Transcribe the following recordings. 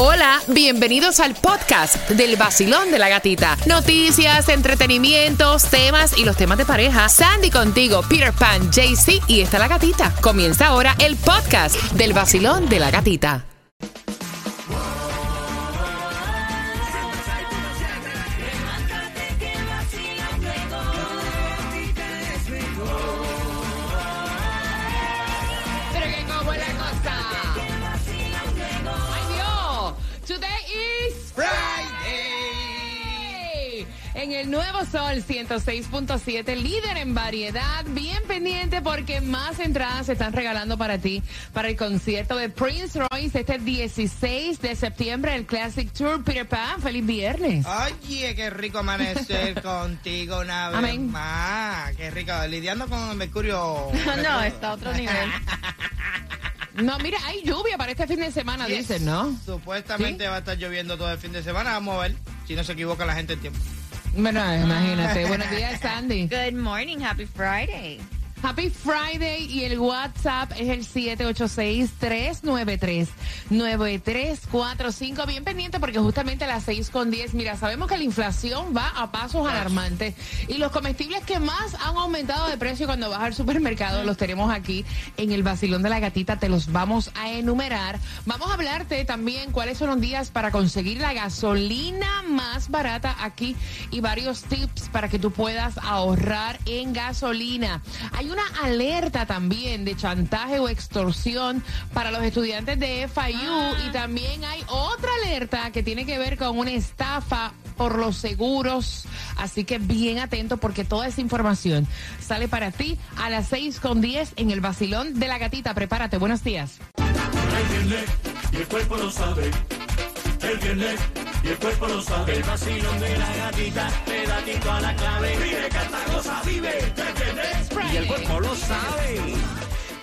Hola, bienvenidos al podcast del vacilón de la gatita. Noticias, entretenimientos, temas y los temas de pareja. Sandy contigo, Peter Pan, JC y está la gatita. Comienza ahora el podcast del vacilón de la gatita. En el Nuevo Sol 106.7, líder en variedad, bien pendiente porque más entradas se están regalando para ti para el concierto de Prince Royce este 16 de septiembre, el Classic Tour Peter Pan. Feliz viernes. Oye, qué rico amanecer contigo una vez Amén. más. Qué rico. Lidiando con el mercurio. No, está a otro nivel. No, mira, hay lluvia para este fin de semana, Yes. dicen, ¿no? Supuestamente va a estar lloviendo todo el fin de semana. Vamos a ver si no se equivoca la gente en tiempo. Bueno, imagínate. Buenos días, Sandy. Good morning, happy Friday. Happy Friday y el WhatsApp es el 786-393-9345. Bien pendiente porque justamente a las 6 con 10, mira, sabemos que la inflación va a pasos alarmantes y los comestibles que más han aumentado de precio cuando vas al supermercado los tenemos aquí en el Basilón de la Gatita, te los vamos a enumerar. Vamos a hablarte también cuáles son los días para conseguir la gasolina más barata aquí y varios tips para que tú puedas ahorrar en gasolina. Hay una alerta también de chantaje o extorsión para los estudiantes de FIU y también hay otra alerta que tiene que ver con una estafa por los seguros. Así que bien atento porque toda esa información sale para ti a las 6 con 10 en el vacilón de la gatita. Prepárate, buenos días. El viernes y el cuerpo lo sabe. El viernes y el cuerpo lo sabe. El vacilón de la gatita te da tito a la clave. Vive, canta, goza, vive. El viernes y el cuerpo lo sabe.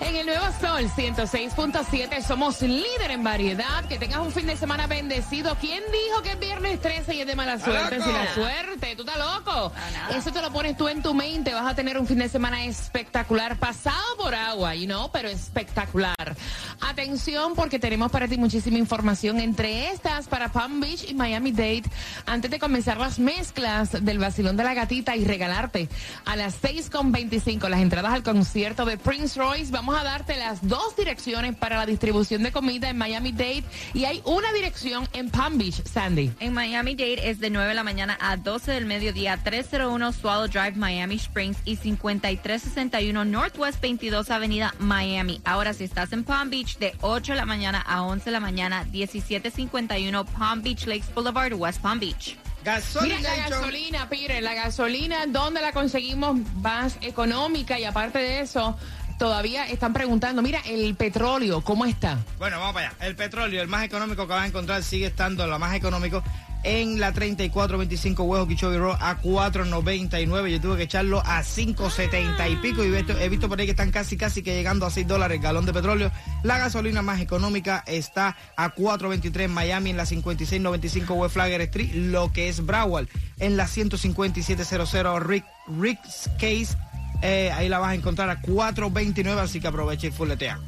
En el Nuevo Sol 106.7 somos líder en variedad. Que tengas un fin de semana bendecido. ¿Quién dijo que es viernes 13 y es de mala suerte? Si la suerte, tú estás loco. Eso te lo pones tú en tu mente. Vas a tener un fin de semana espectacular, pasado por agua, you know, pero espectacular. Atención porque tenemos para ti muchísima información. Entre estas, para Palm Beach y Miami Dade, antes de comenzar las mezclas del vacilón de la gatita y regalarte a las 6.25 las entradas al concierto de Prince Royce, vamos a darte las dos direcciones para la distribución de comida en Miami Dade y hay una dirección en Palm Beach, Sandy. En Miami Dade es de 9 de la mañana a 12 del mediodía, 301 Swallow Drive, Miami Springs y 5361 Northwest 22 Avenida, Miami. Ahora, si estás en Palm Beach, de 8 de la mañana a 11 de la mañana, 1751 Palm Beach Lakes Boulevard, West Palm Beach. Mira Gasolina. la gasolina, Peter, la gasolina, ¿dónde la conseguimos más económica? Y aparte de eso, todavía están preguntando, mira, el petróleo, ¿cómo está? Bueno, vamos para allá. El petróleo, el más económico que vas a encontrar, sigue estando lo más económico en la 3425 Huevo Kichobi Road a 4.99. Yo tuve que echarlo a 5.70 y pico. Y he visto, he visto por ahí que están casi, casi que llegando a 6 dólares el galón de petróleo. La gasolina más económica está a 4.23 en Miami, en la 5695 West Flagger Street, lo que es Broward, en la 15700 Rick, Rick's Case. Eh, ahí la vas a encontrar a 4.29, así que aprovecha y fuletea.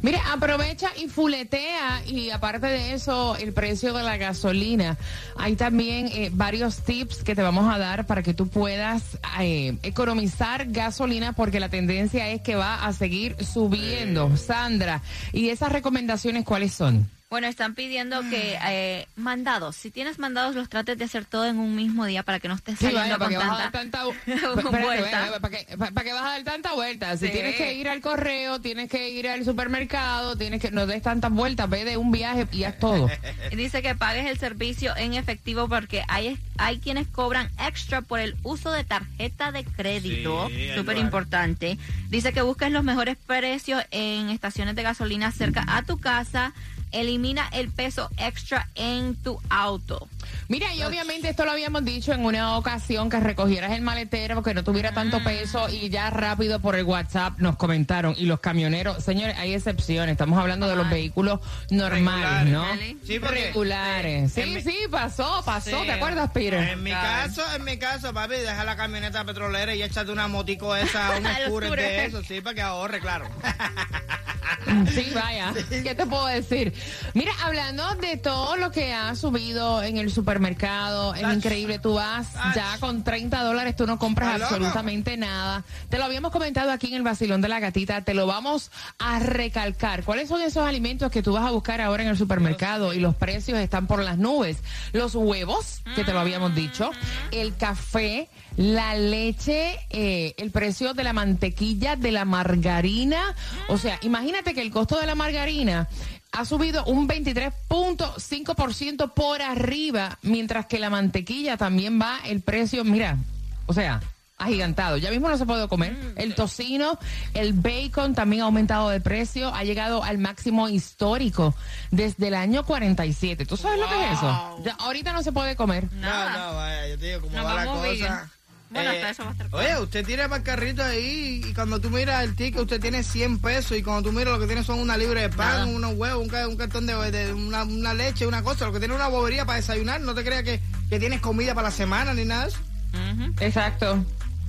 Mire, aprovecha y fuletea y aparte de eso, el precio de la gasolina. Hay también eh, varios tips que te vamos a dar para que tú puedas eh, economizar gasolina porque la tendencia es que va a seguir subiendo, Sandra. ¿Y esas recomendaciones cuáles son? Bueno, están pidiendo que eh, mandados, si tienes mandados, los trates de hacer todo en un mismo día para que no estés Sí, saliendo vaya, ¿para qué vas a con tanta... vuelta. vaya, ¿para qué vas a dar tanta vuelta? Si Sí. tienes que ir al correo, tienes que ir al supermercado, tienes que no des tantas vueltas, ve de un viaje y haz todo. Dice que pagues el servicio en efectivo porque hay, hay quienes cobran extra por el uso de tarjeta de crédito. Sí, Súper importante. Dice que busques los mejores precios en estaciones de gasolina cerca a tu casa. Elimina el peso extra en tu auto. Mira, y obviamente esto lo habíamos dicho en una ocasión que recogieras el maletero porque no tuviera tanto peso y ya rápido por el WhatsApp nos comentaron. Y los camioneros, señores, hay excepciones. Estamos hablando de los vehículos normales, ¿no? Sí, porque- Regulares. Sí, sí, pasó, pasó. Sí. ¿Te acuerdas, Peter? En mi caso, en mi caso, papi, deja la camioneta petrolera y échate una motico esa, un scooter de eso, sí, para que ahorre, claro. Sí, vaya. ¿Qué te puedo decir? Mira, hablando de todo lo que ha subido en el supermercado, es increíble. Tú vas ya con 30 dólares, tú no compras absolutamente nada. Te lo habíamos comentado aquí en el vacilón de la gatita, te lo vamos a recalcar. ¿Cuáles son esos alimentos que tú vas a buscar ahora en el supermercado y los precios están por las nubes? Los huevos, que te lo habíamos dicho, el café, la leche, eh, el precio de la mantequilla, de la margarina. O sea, imagínate que el costo de la margarina ha subido un 23.5% por arriba, mientras que la mantequilla también va el precio, mira, o sea, agigantado. Ya mismo no se puede comer. El tocino, el bacon también ha aumentado de precio, ha llegado al máximo histórico desde el año 47. ¿Tú sabes lo que es eso? Ya, ahorita no se puede comer. Nada. No, no, vaya, yo te digo cómo Nos va la cosa. Bueno, hasta eso va a estar Oye, usted tira para el carrito ahí y cuando tú miras el ticket, usted tiene 100 pesos y cuando tú miras lo que tiene son una libra de pan, Nada. unos huevos, un, ca- un cartón de, de una, una leche, una cosa. Lo que tiene es una bobería para desayunar. No te creas que, que tienes comida para la semana ni nada de eso. Ujú. Exacto.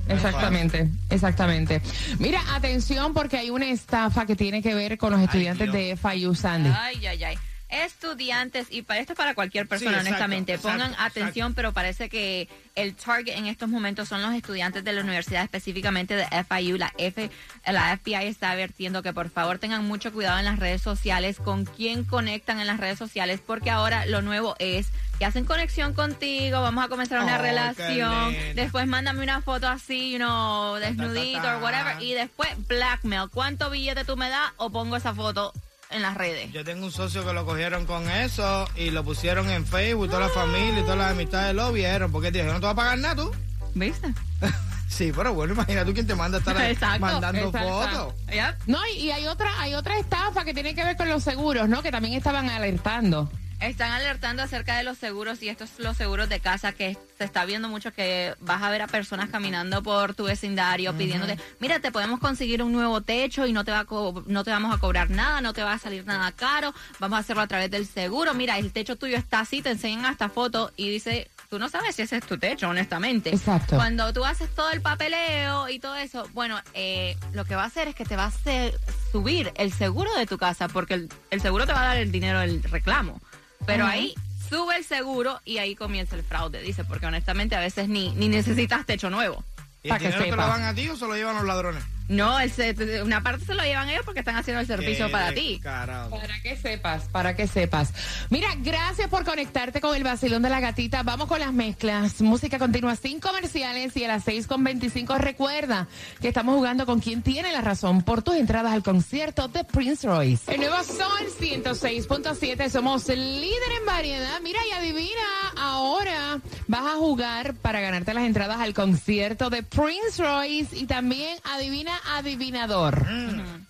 Exactamente, exactamente. Mira, atención porque hay una estafa que tiene que ver con los estudiantes Dios. de FIU Sandy. Ay, ay, ay. Estudiantes, y para esto es para cualquier persona, Sí, exacto, honestamente. exacto, Pongan exacto. atención, pero parece que el target en estos momentos son los estudiantes de la universidad, específicamente de FIU. La, F, la FBI está advirtiendo que por favor tengan mucho cuidado en las redes sociales, con quién conectan en las redes sociales, porque ahora lo nuevo es que hacen conexión contigo, vamos a comenzar una Oh, relación, después mándame una foto así, you know, desnudito o whatever, y después blackmail. ¿Cuánto billete tú me das o pongo esa foto en las redes? Yo tengo un socio que lo cogieron con eso y lo pusieron en Facebook, toda la familia y todas las amistades lo vieron. Porque dijo, no te vas a pagar nada tú. ¿Viste? Sí, pero bueno, imagina tú quién te manda a estar Exacto, mandando exacto. fotos. Yep. No, y, y hay otra, hay otra estafa que tiene que ver con los seguros, ¿no? Que también estaban alertando. Están alertando acerca de los seguros y estos los seguros de casa que se está viendo mucho que vas a ver a personas caminando por tu vecindario pidiéndote, mira, te podemos conseguir un nuevo techo y no te va a co- no te vamos a cobrar nada, no te va a salir nada caro, vamos a hacerlo a través del seguro. Mira, el techo tuyo está así, te enseñan hasta foto y dice, tú no sabes si ese es tu techo, honestamente. Exacto. Cuando tú haces todo el papeleo y todo eso, bueno, eh, lo que va a hacer es que te va a hacer subir el seguro de tu casa, porque el, el seguro te va a dar el dinero del reclamo. Pero ahí sube el seguro y ahí comienza el fraude, dice, porque honestamente a veces ni, ni necesitas techo nuevo. ¿Y que dinero te lo dan a ti o se lo llevan los ladrones? No, el se- una parte se lo llevan ellos porque están haciendo el servicio Qué para ti. descarado. Para que sepas, para que sepas. Mira, gracias por conectarte con el vacilón de la gatita. Vamos con las mezclas. Música continua sin comerciales y a las 6 con 25 recuerda que estamos jugando con quien tiene la razón por tus entradas al concierto de Prince Royce. El nuevo Sol 106.7, somos líder en variedad. Mira y adivina, ahora vas a jugar para ganarte las entradas al concierto de Prince Royce y también adivina adivinador.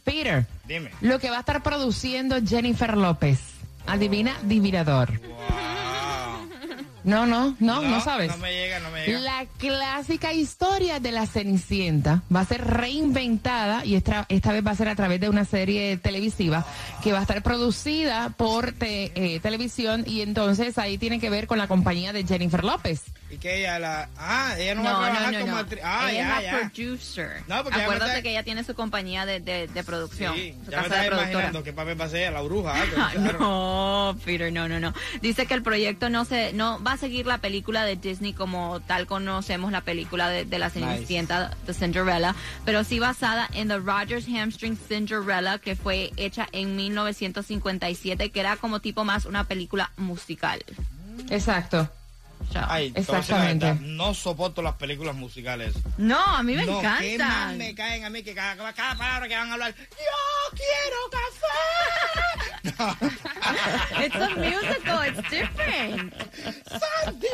Peter. Dime. Lo que va a estar produciendo Jennifer López. Adivina, adivinador. Wow. No, no, no, no, sabes. No me llega, no me llega. La clásica historia de la Cenicienta va a ser reinventada y esta, esta vez va a ser a través de una serie televisiva que va a estar producida por te- eh, televisión y entonces ahí tiene que ver con la compañía de Jennifer López. Y que ella la... Ah, ella no, va No, a no, trabajar no, como no. actriz. Ah, ella ya, es la ya. producer. No, porque Acuérdate está- que ella tiene su compañía de, de, de producción, Sí, su ya me casa de estás productora. imaginando qué papel va a ser ella, la bruja. algo, no, Peter, no, no, no. Dice que el proyecto no se, no va a seguir la película de Disney como tal conocemos la película de, de la Cenicienta de Cinderella, pero sí basada en The Rogers Hamstring Cinderella que fue hecha en 1957, que era como tipo más una película musical. Exacto. Chao. Ay, Exactamente. verdad, no soporto las películas musicales. No, a mí me no, ¿qué más me caen a mí que cada, cada palabra que van a hablar, yo quiero café. It's a musical, it's different. Sandy,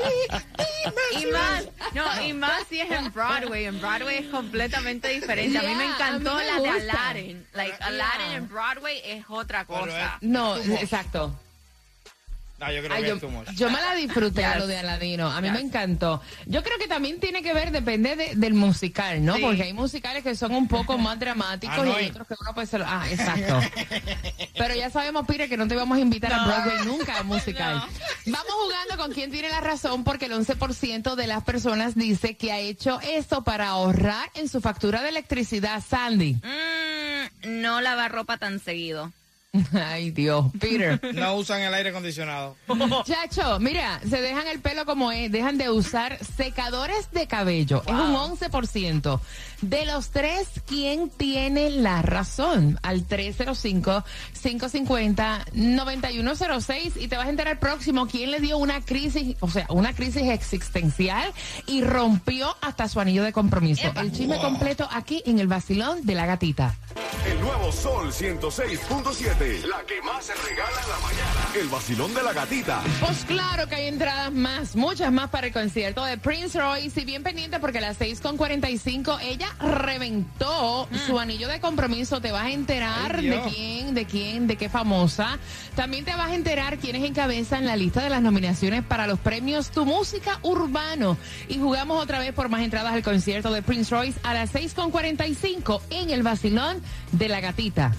dime Y más, es- no, y más si es en Broadway. En Broadway es completamente diferente. a mí me Yeah, encantó mí me la de. Aladdin. Like, Yeah. Aladdin en Broadway es otra cosa. No, Too much. exacto. No, yo creo Ay, que yo, es too much. yo me la disfruté a lo de Aladino. A mí Yes. me encantó. Yo creo que también tiene que ver, depende de- del musical, ¿no? Sí. Porque hay musicales que son un poco más dramáticos Ah, y hay otros que uno puede ser. Ah, exacto. Pero ya sabemos, Pire, que no te vamos a invitar a Broadway nunca a musical. Vamos jugando con quién tiene la razón, porque el 11% de las personas dice que ha hecho esto para ahorrar en su factura de electricidad, Sandy. Mm, no lavar ropa tan seguido. Ay, Dios, Peter. No usan el aire acondicionado. Chacho, mira, se dejan el pelo como es, dejan de usar secadores de cabello. Es un 11%. De los tres, ¿quién tiene la razón? Al 305-550-9106 y te vas a enterar próximo quién le dio una crisis, o sea, una crisis existencial y rompió hasta su anillo de compromiso. El chisme completo aquí en el vacilón de la gatita. El nuevo Sol 106.7. La que más se regala en la mañana. El vacilón de la gatita. Pues claro que hay entradas más, muchas más para el concierto de Prince Royce. Y bien pendiente porque a las 6.45 ella reventó su anillo de compromiso. Te vas a enterar Ay, de quién, de quién, de qué famosa. También te vas a enterar quiénes encabezan la lista de las nominaciones para los premios Tu Música Urbano. Y jugamos otra vez por más entradas al concierto de Prince Royce a las 6.45 en el vacilón de la gatita.